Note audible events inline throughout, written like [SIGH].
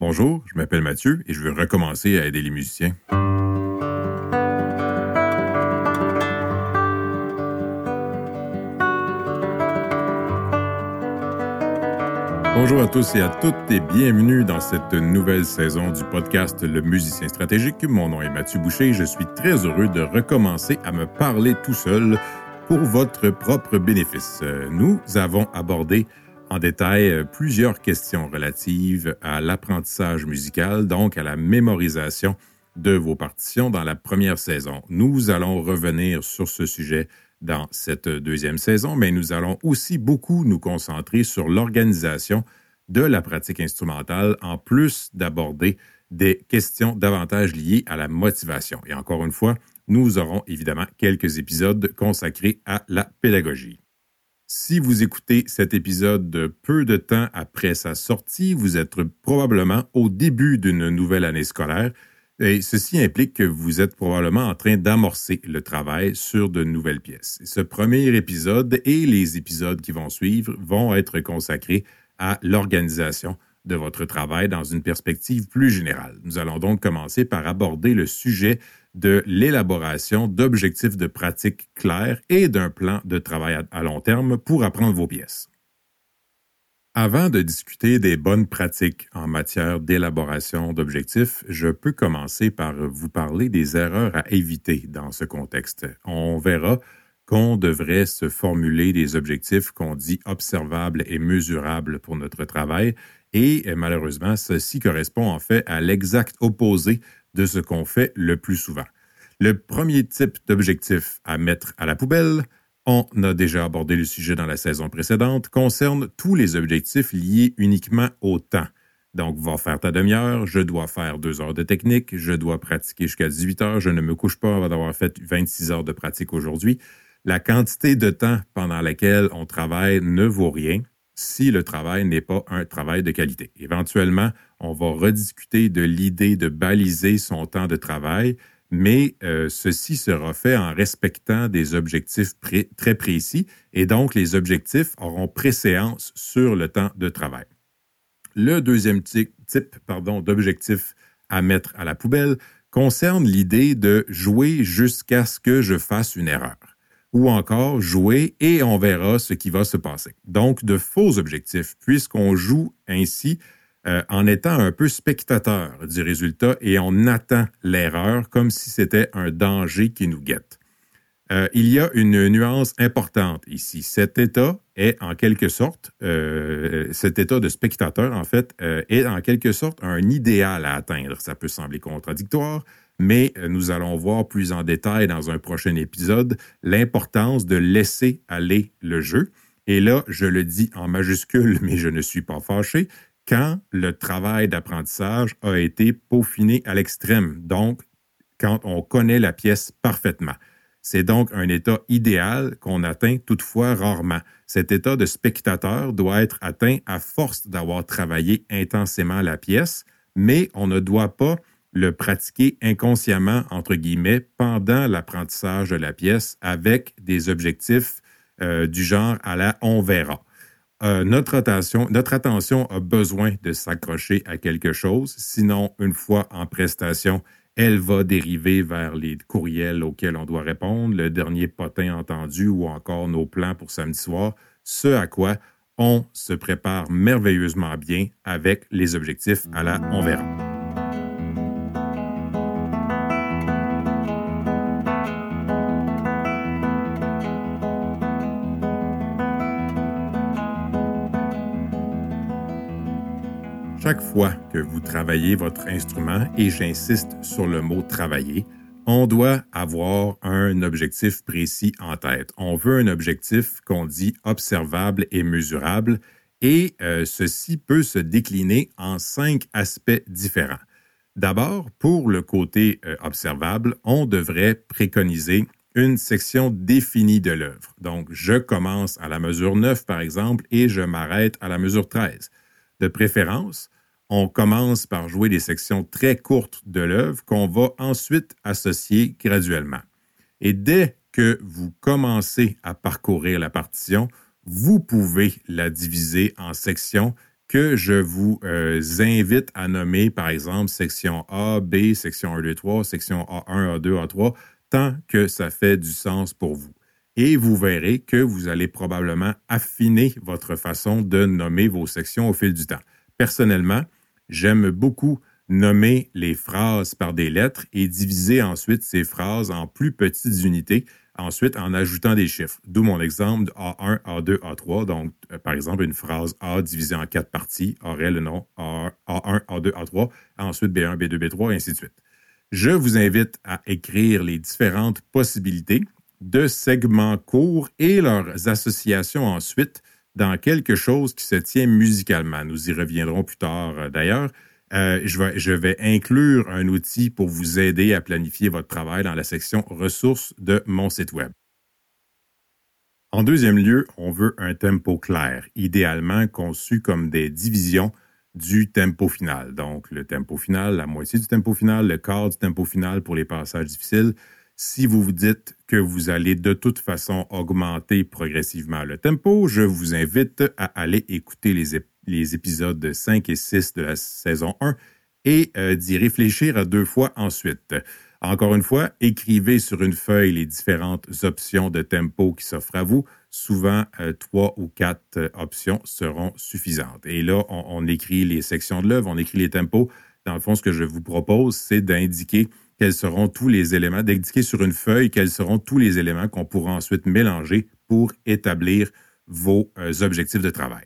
Bonjour, je m'appelle Mathieu et je veux recommencer à aider les musiciens. Bonjour à tous et à toutes et bienvenue dans cette nouvelle saison du podcast Le musicien stratégique. Mon nom est Mathieu Boucher et je suis très heureux de recommencer à me parler tout seul pour votre propre bénéfice. Nous avons abordé en détail euh, plusieurs questions relatives à l'apprentissage musical, donc à la mémorisation de vos partitions dans la première saison. Nous allons revenir sur ce sujet dans cette deuxième saison, mais nous allons aussi beaucoup nous concentrer sur l'organisation de la pratique instrumentale, en plus d'aborder des questions davantage liées à la motivation. Et encore une fois, nous aurons évidemment quelques épisodes consacrés à la pédagogie. Si vous écoutez cet épisode peu de temps après sa sortie, vous êtes probablement au début d'une nouvelle année scolaire et ceci implique que vous êtes probablement en train d'amorcer le travail sur de nouvelles pièces. Ce premier épisode et les épisodes qui vont suivre vont être consacrés à l'organisation de votre travail dans une perspective plus générale. Nous allons donc commencer par aborder le sujet de l'élaboration d'objectifs de pratique clairs et d'un plan de travail à long terme pour apprendre vos pièces. Avant de discuter des bonnes pratiques en matière d'élaboration d'objectifs, je peux commencer par vous parler des erreurs à éviter dans ce contexte. On verra qu'on devrait se formuler des objectifs qu'on dit observables et mesurables pour notre travail, et malheureusement, ceci correspond en fait à l'exact opposé de ce qu'on fait le plus souvent. Le premier type d'objectif à mettre à la poubelle, on a déjà abordé le sujet dans la saison précédente, concerne tous les objectifs liés uniquement au temps. Donc, va faire ta demi-heure, je dois faire deux heures de technique, je dois pratiquer jusqu'à 18 heures, je ne me couche pas avant d'avoir fait 26 heures de pratique aujourd'hui. La quantité de temps pendant laquelle on travaille ne vaut rien si le travail n'est pas un travail de qualité. Éventuellement, on va rediscuter de l'idée de baliser son temps de travail, mais euh, ceci sera fait en respectant des objectifs très précis et donc les objectifs auront préséance sur le temps de travail. Le deuxième type d'objectif à mettre à la poubelle concerne l'idée de jouer jusqu'à ce que je fasse une erreur ou encore jouer et on verra ce qui va se passer. Donc, de faux objectifs, puisqu'on joue ainsi euh, en étant un peu spectateur du résultat et on attend l'erreur comme si c'était un danger qui nous guette. Euh, il y a une nuance importante ici. Cet état est en quelque sorte, euh, cet état de spectateur, en fait, est en quelque sorte un idéal à atteindre. Ça peut sembler contradictoire, mais euh, nous allons voir plus en détail dans un prochain épisode l'importance de laisser aller le jeu. Et là, je le dis en majuscule, [LAUGHS] mais je ne suis pas fâché, quand le travail d'apprentissage a été peaufiné à l'extrême, donc quand on connaît la pièce parfaitement. C'est donc un état idéal qu'on atteint toutefois rarement. Cet état de spectateur doit être atteint à force d'avoir travaillé intensément la pièce, mais on ne doit pas le pratiquer inconsciemment, entre guillemets, pendant l'apprentissage de la pièce avec des objectifs euh, du genre à la on verra. Euh, notre, attention, notre attention a besoin de s'accrocher à quelque chose, sinon, une fois en prestation, elle va dériver vers les courriels auxquels on doit répondre, le dernier potin entendu ou encore nos plans pour samedi soir, ce à quoi on se prépare merveilleusement bien avec les objectifs à la on verra. Chaque fois que vous travaillez votre instrument, et j'insiste sur le mot travailler, on doit avoir un objectif précis en tête. On veut un objectif qu'on dit observable et mesurable, et euh, ceci peut se décliner en cinq aspects différents. D'abord, pour le côté euh, observable, on devrait préconiser une section définie de l'œuvre. Donc, je commence à la mesure 9, par exemple, et je m'arrête à la mesure 13. De préférence, on commence par jouer des sections très courtes de l'œuvre qu'on va ensuite associer graduellement. Et dès que vous commencez à parcourir la partition, vous pouvez la diviser en sections que je vous euh, invite à nommer, par exemple, section A, B, section 1, 2, 3, section A1, A2, A3, tant que ça fait du sens pour vous. Et vous verrez que vous allez probablement affiner votre façon de nommer vos sections au fil du temps. Personnellement, j'aime beaucoup nommer les phrases par des lettres et diviser ensuite ces phrases en plus petites unités, ensuite en ajoutant des chiffres. D'où mon exemple de A1, A2, A3. Donc, euh, par exemple, une phrase A divisée en quatre parties aurait le nom A1, A2, A3, ensuite B1, B2, B3, et ainsi de suite. Je vous invite à écrire les différentes possibilités de segments courts et leurs associations ensuite dans quelque chose qui se tient musicalement. Nous y reviendrons plus tard euh, d'ailleurs. Euh, je, vais, je, vais, inclure un outil pour vous aider à planifier votre travail dans la section ressources de mon site web. En deuxième lieu, on veut un tempo clair, idéalement conçu comme des divisions du tempo final. Donc, le tempo final, la moitié du tempo final, le quart du tempo final pour les passages difficiles. Si vous vous dites que vous allez de toute façon augmenter progressivement le tempo, je vous invite à aller écouter les, épisodes 5 et 6 de la saison 1 et euh, d'y réfléchir à deux fois ensuite. Encore une fois, écrivez sur une feuille les différentes options de tempo qui s'offrent à vous. Souvent, euh, trois ou quatre euh, options seront suffisantes. Et là, on écrit les sections de l'œuvre, on écrit les tempos. Dans le fond, ce que je vous propose, c'est d'indiquer quels seront tous les éléments, d'indiquer sur une feuille quels seront tous les éléments qu'on pourra ensuite mélanger pour établir vos objectifs de travail.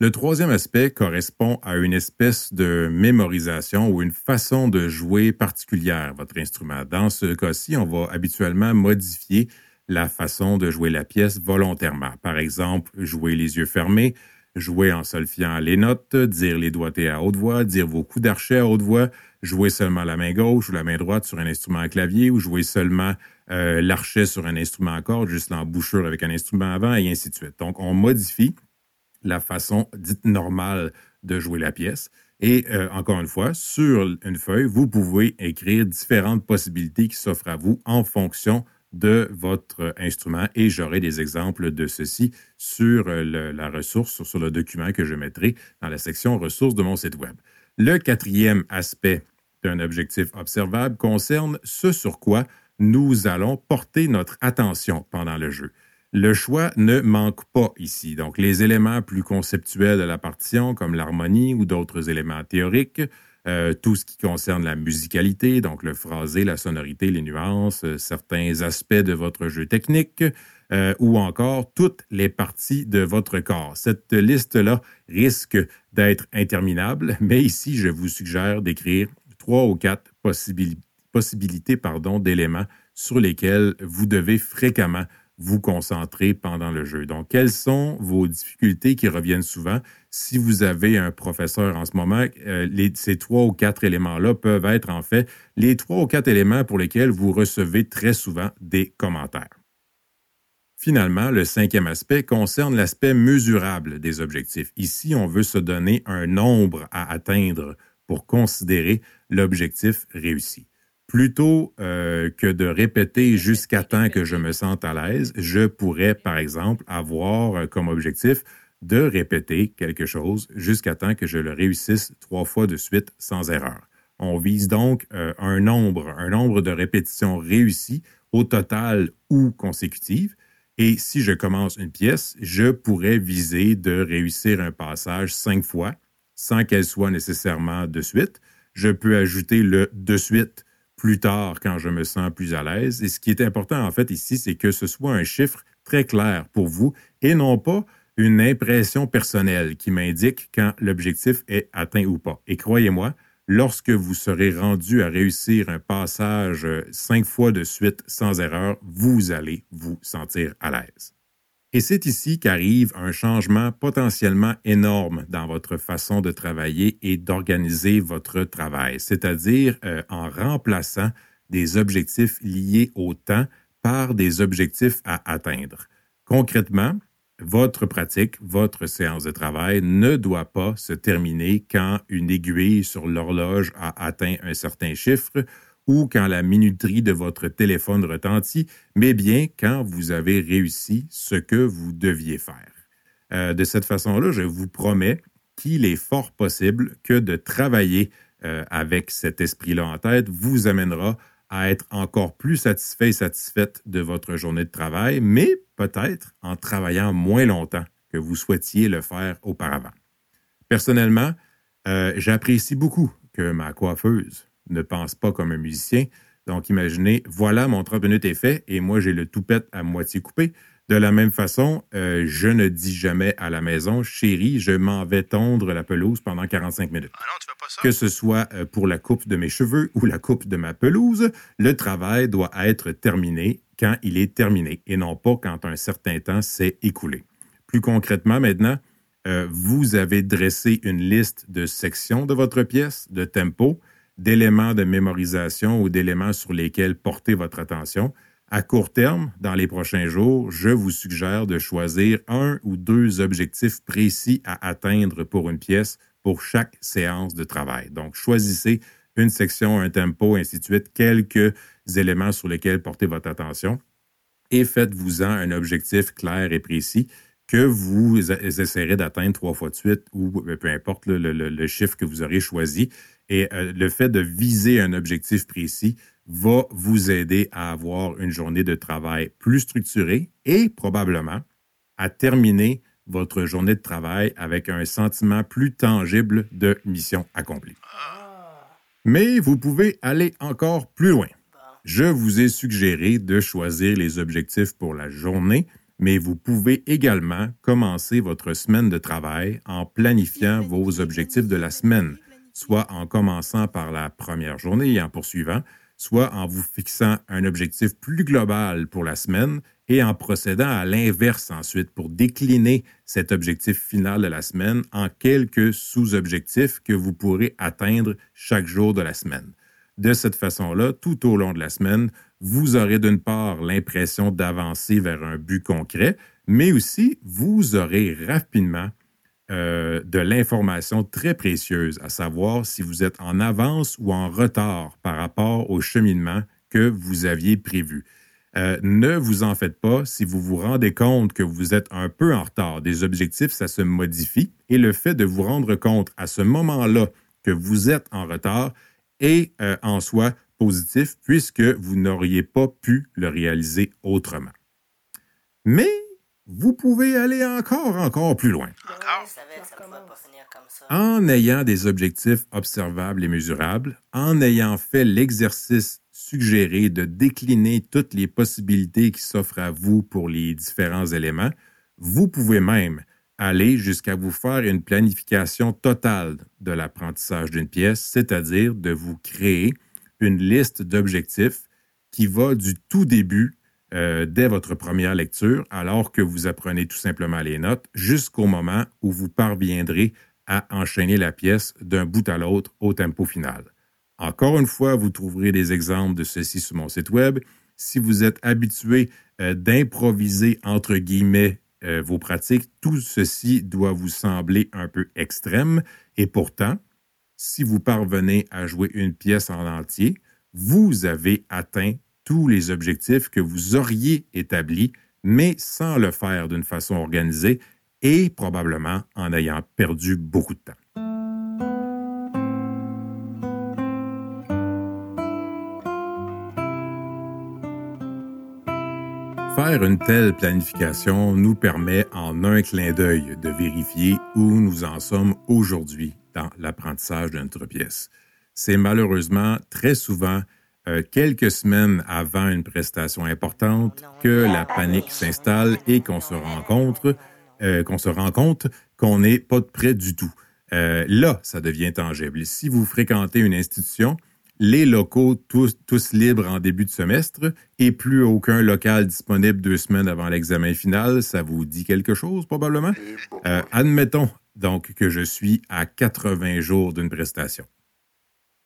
Le troisième aspect correspond à une espèce de mémorisation ou une façon de jouer particulière votre instrument. Dans ce cas-ci, on va habituellement modifier la façon de jouer la pièce volontairement. Par exemple, jouer les yeux fermés, jouer en solfiant les notes, dire les doigtés à haute voix, dire vos coups d'archet à haute voix, jouer seulement la main gauche ou la main droite sur un instrument à clavier ou jouer seulement euh, l'archet sur un instrument à corde, juste l'embouchure avec un instrument avant et ainsi de suite. Donc, on modifie la façon dite normale de jouer la pièce. Et euh, encore une fois, sur une feuille, vous pouvez écrire différentes possibilités qui s'offrent à vous en fonction de votre instrument et j'aurai des exemples de ceci sur euh, la ressource, sur le document que je mettrai dans la section ressources de mon site web. Le quatrième aspect d'un objectif observable concerne ce sur quoi nous allons porter notre attention pendant le jeu. Le choix ne manque pas ici. Donc, les éléments plus conceptuels de la partition, comme l'harmonie ou d'autres éléments théoriques, euh, tout ce qui concerne la musicalité, donc le phrasé, la sonorité, les nuances, euh, certains aspects de votre jeu technique, euh, ou encore toutes les parties de votre corps. Cette liste-là risque d'être interminable, mais ici, je vous suggère d'écrire trois ou quatre possibilités d'éléments sur lesquels vous devez fréquemment vous concentrer pendant le jeu. Donc, quelles sont vos difficultés qui reviennent souvent? Si vous avez un professeur en ce moment, euh, ces trois ou quatre éléments-là peuvent être en fait les trois ou quatre éléments pour lesquels vous recevez très souvent des commentaires. Finalement, le cinquième aspect concerne l'aspect mesurable des objectifs. Ici, on veut se donner un nombre à atteindre pour considérer l'objectif réussi. Plutôt euh, que de répéter jusqu'à temps que je me sente à l'aise, je pourrais, par exemple, avoir euh, comme objectif de répéter quelque chose jusqu'à temps que je le réussisse trois fois de suite sans erreur. On vise donc euh, un nombre, un nombre de répétitions réussies au total ou consécutives. Et si je commence une pièce, je pourrais viser de réussir un passage cinq fois sans qu'elle soit nécessairement de suite. Je peux ajouter le de suite plus tard quand je me sens plus à l'aise. Et ce qui est important en fait ici, c'est que ce soit un chiffre très clair pour vous et non pas une impression personnelle qui m'indique quand l'objectif est atteint ou pas. Et croyez-moi, lorsque vous serez rendu à réussir un passage cinq fois de suite sans erreur, vous allez vous sentir à l'aise. Et c'est ici qu'arrive un changement potentiellement énorme dans votre façon de travailler et d'organiser votre travail, c'est-à-dire euh, en remplaçant des objectifs liés au temps par des objectifs à atteindre. Concrètement, votre pratique, votre séance de travail ne doit pas se terminer quand une aiguille sur l'horloge a atteint un certain chiffre ou quand la minuterie de votre téléphone retentit, mais bien quand vous avez réussi ce que vous deviez faire. Euh, de cette façon-là, je vous promets qu'il est fort possible que de travailler euh, avec cet esprit-là en tête vous amènera à être encore plus satisfait et satisfaite de votre journée de travail, mais peut-être en travaillant moins longtemps que vous souhaitiez le faire auparavant. Personnellement, euh, j'apprécie beaucoup que ma coiffeuse ne pense pas comme un musicien. Donc, imaginez, voilà, mon 30 minutes est fait et moi, j'ai le toupette à moitié coupé. De la même façon, euh, je ne dis jamais à la maison, chérie, je m'en vais tondre la pelouse pendant 45 minutes. Ah non, tu pas ça. Que ce soit euh, pour la coupe de mes cheveux ou la coupe de ma pelouse, le travail doit être terminé quand il est terminé et non pas quand un certain temps s'est écoulé. Plus concrètement maintenant, euh, vous avez dressé une liste de sections de votre pièce, de tempo, d'éléments de mémorisation ou d'éléments sur lesquels porter votre attention. À court terme, dans les prochains jours, je vous suggère de choisir un ou deux objectifs précis à atteindre pour une pièce pour chaque séance de travail. Donc, choisissez une section, un tempo, ainsi de suite, quelques éléments sur lesquels porter votre attention et faites-vous-en un objectif clair et précis que vous essayerez d'atteindre trois fois de suite ou euh, peu importe le, chiffre que vous aurez choisi. Et euh, le fait de viser un objectif précis va vous aider à avoir une journée de travail plus structurée et probablement à terminer votre journée de travail avec un sentiment plus tangible de mission accomplie. Mais vous pouvez aller encore plus loin. Je vous ai suggéré de choisir les objectifs pour la journée, mais vous pouvez également commencer votre semaine de travail en planifiant vos objectifs de la semaine, soit en commençant par la première journée et en poursuivant, soit en vous fixant un objectif plus global pour la semaine et en procédant à l'inverse ensuite pour décliner cet objectif final de la semaine en quelques sous-objectifs que vous pourrez atteindre chaque jour de la semaine. De cette façon-là, tout au long de la semaine, vous aurez d'une part l'impression d'avancer vers un but concret, mais aussi vous aurez rapidement euh, de l'information très précieuse, à savoir si vous êtes en avance ou en retard par rapport au cheminement que vous aviez prévu. Euh, ne vous en faites pas si vous vous rendez compte que vous êtes un peu en retard. Des objectifs, ça se modifie et le fait de vous rendre compte à ce moment-là que vous êtes en retard est euh, en soi positif puisque vous n'auriez pas pu le réaliser autrement. Mais vous pouvez aller encore, encore plus loin. En ayant des objectifs observables et mesurables, en ayant fait l'exercice suggéré de décliner toutes les possibilités qui s'offrent à vous pour les différents éléments, vous pouvez même aller jusqu'à vous faire une planification totale de l'apprentissage d'une pièce, c'est-à-dire de vous créer une liste d'objectifs qui va du tout début euh, dès votre première lecture, alors que vous apprenez tout simplement les notes, jusqu'au moment où vous parviendrez à enchaîner la pièce d'un bout à l'autre au tempo final. Encore une fois, vous trouverez des exemples de ceci sur mon site web. Si vous êtes habitué euh, d'improviser entre guillemets euh, vos pratiques, tout ceci doit vous sembler un peu extrême et pourtant, si vous parvenez à jouer une pièce en entier, vous avez atteint tous les objectifs que vous auriez établis, mais sans le faire d'une façon organisée et probablement en ayant perdu beaucoup de temps. Faire une telle planification nous permet en un clin d'œil de vérifier où nous en sommes aujourd'hui dans l'apprentissage de notre pièce. C'est malheureusement très souvent euh, quelques semaines avant une prestation importante que la panique s'installe et qu'on se rencontre, euh, qu'on se rend compte qu'on n'est pas prêt du tout. Euh, là, ça devient tangible. Si vous fréquentez une institution, les locaux tous, tous libres en début de semestre et plus aucun local disponible deux semaines avant l'examen final, ça vous dit quelque chose probablement? admettons donc que je suis à 80 jours d'une prestation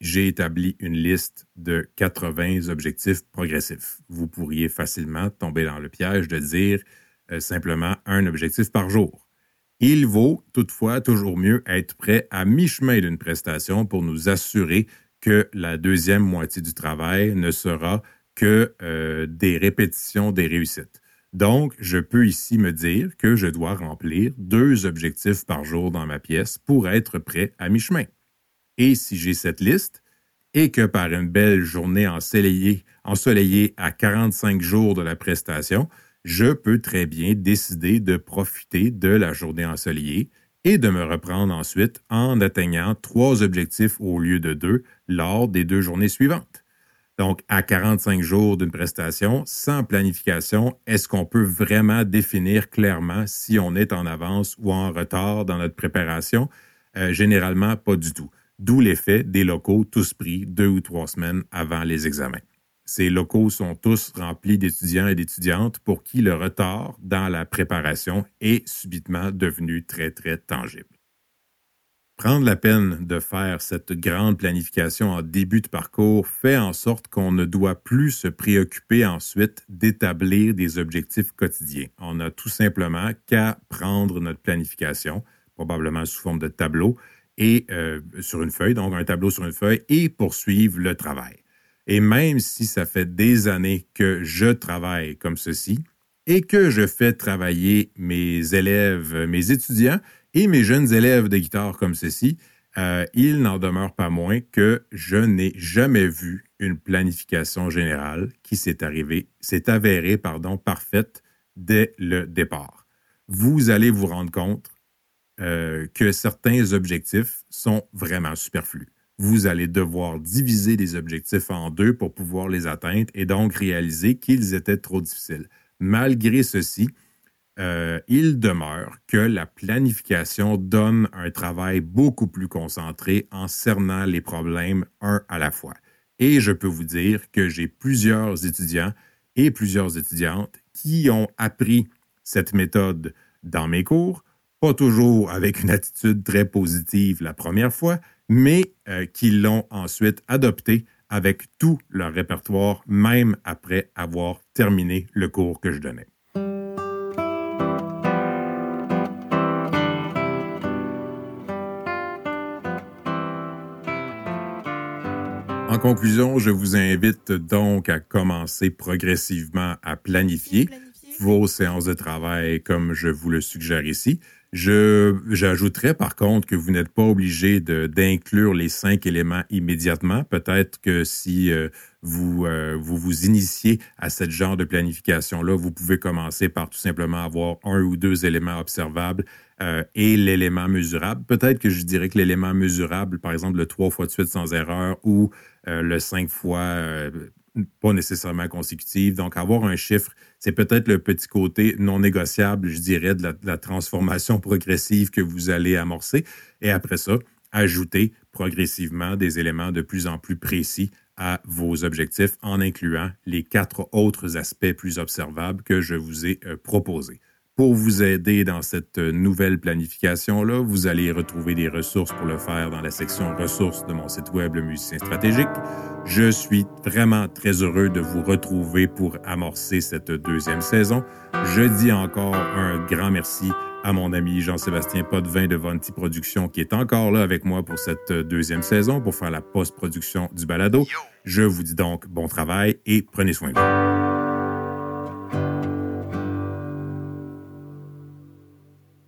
j'ai établi une liste de 80 objectifs progressifs. Vous pourriez facilement tomber dans le piège de dire euh, simplement un objectif par jour. Il vaut toutefois toujours mieux être prêt à mi-chemin d'une prestation pour nous assurer que la deuxième moitié du travail ne sera que euh, des répétitions des réussites. Donc, je peux ici me dire que je dois remplir deux objectifs par jour dans ma pièce pour être prêt à mi-chemin. Et si j'ai cette liste, et que par une belle journée ensoleillée, ensoleillée à 45 jours de la prestation, je peux très bien décider de profiter de la journée ensoleillée et de me reprendre ensuite en atteignant trois objectifs au lieu de deux lors des deux journées suivantes. Donc, à 45 jours d'une prestation, sans planification, est-ce qu'on peut vraiment définir clairement si on est en avance ou en retard dans notre préparation? Euh, généralement, pas du tout. D'où l'effet des locaux tous pris deux ou trois semaines avant les examens. Ces locaux sont tous remplis d'étudiants et d'étudiantes pour qui le retard dans la préparation est subitement devenu très, très tangible. Prendre la peine de faire cette grande planification en début de parcours fait en sorte qu'on ne doit plus se préoccuper ensuite d'établir des objectifs quotidiens. On a tout simplement qu'à prendre notre planification, probablement sous forme de tableau, et euh, sur une feuille, donc un tableau sur une feuille, et poursuivre le travail. Et même si ça fait des années que je travaille comme ceci et que je fais travailler mes élèves, mes étudiants, et mes jeunes élèves de guitare comme ceci, euh, il n'en demeure pas moins que je n'ai jamais vu une planification générale qui s'est arrivée, s'est avérée, pardon, parfaite dès le départ. Vous allez vous rendre compte euh, que certains objectifs sont vraiment superflus. Vous allez devoir diviser les objectifs en deux pour pouvoir les atteindre et donc réaliser qu'ils étaient trop difficiles. Malgré ceci, euh, il demeure que la planification donne un travail beaucoup plus concentré en cernant les problèmes un à la fois. Et je peux vous dire que j'ai plusieurs étudiants et plusieurs étudiantes qui ont appris cette méthode dans mes cours, pas toujours avec une attitude très positive la première fois, mais euh, qui l'ont ensuite adoptée avec tout leur répertoire, même après avoir terminé le cours que je donnais. En conclusion, je vous invite donc à commencer progressivement à planifier, vos séances de travail comme je vous le suggère ici. Je, j'ajouterais par contre que vous n'êtes pas obligé d'inclure les cinq éléments immédiatement. Peut-être que si euh, vous, euh, vous vous initiez à ce genre de planification-là, vous pouvez commencer par tout simplement avoir un ou deux éléments observables euh, et l'élément mesurable. Peut-être que je dirais que l'élément mesurable, par exemple le trois fois de suite sans erreur ou le cinq fois pas nécessairement consécutive. Donc, avoir un chiffre, c'est peut-être le petit côté non négociable, je dirais, de la, transformation progressive que vous allez amorcer. Et après ça, ajouter progressivement des éléments de plus en plus précis à vos objectifs en incluant les quatre autres aspects plus observables que je vous ai euh, proposés. Pour vous aider dans cette nouvelle planification-là, vous allez retrouver des ressources pour le faire dans la section ressources de mon site web, le musicien stratégique. Je suis vraiment très heureux de vous retrouver pour amorcer cette deuxième saison. Je dis encore un grand merci à mon ami Jean-Sébastien Potvin de Vonti Productions qui est encore là avec moi pour cette deuxième saison pour faire la post-production du balado. Je vous dis donc bon travail et prenez soin de vous.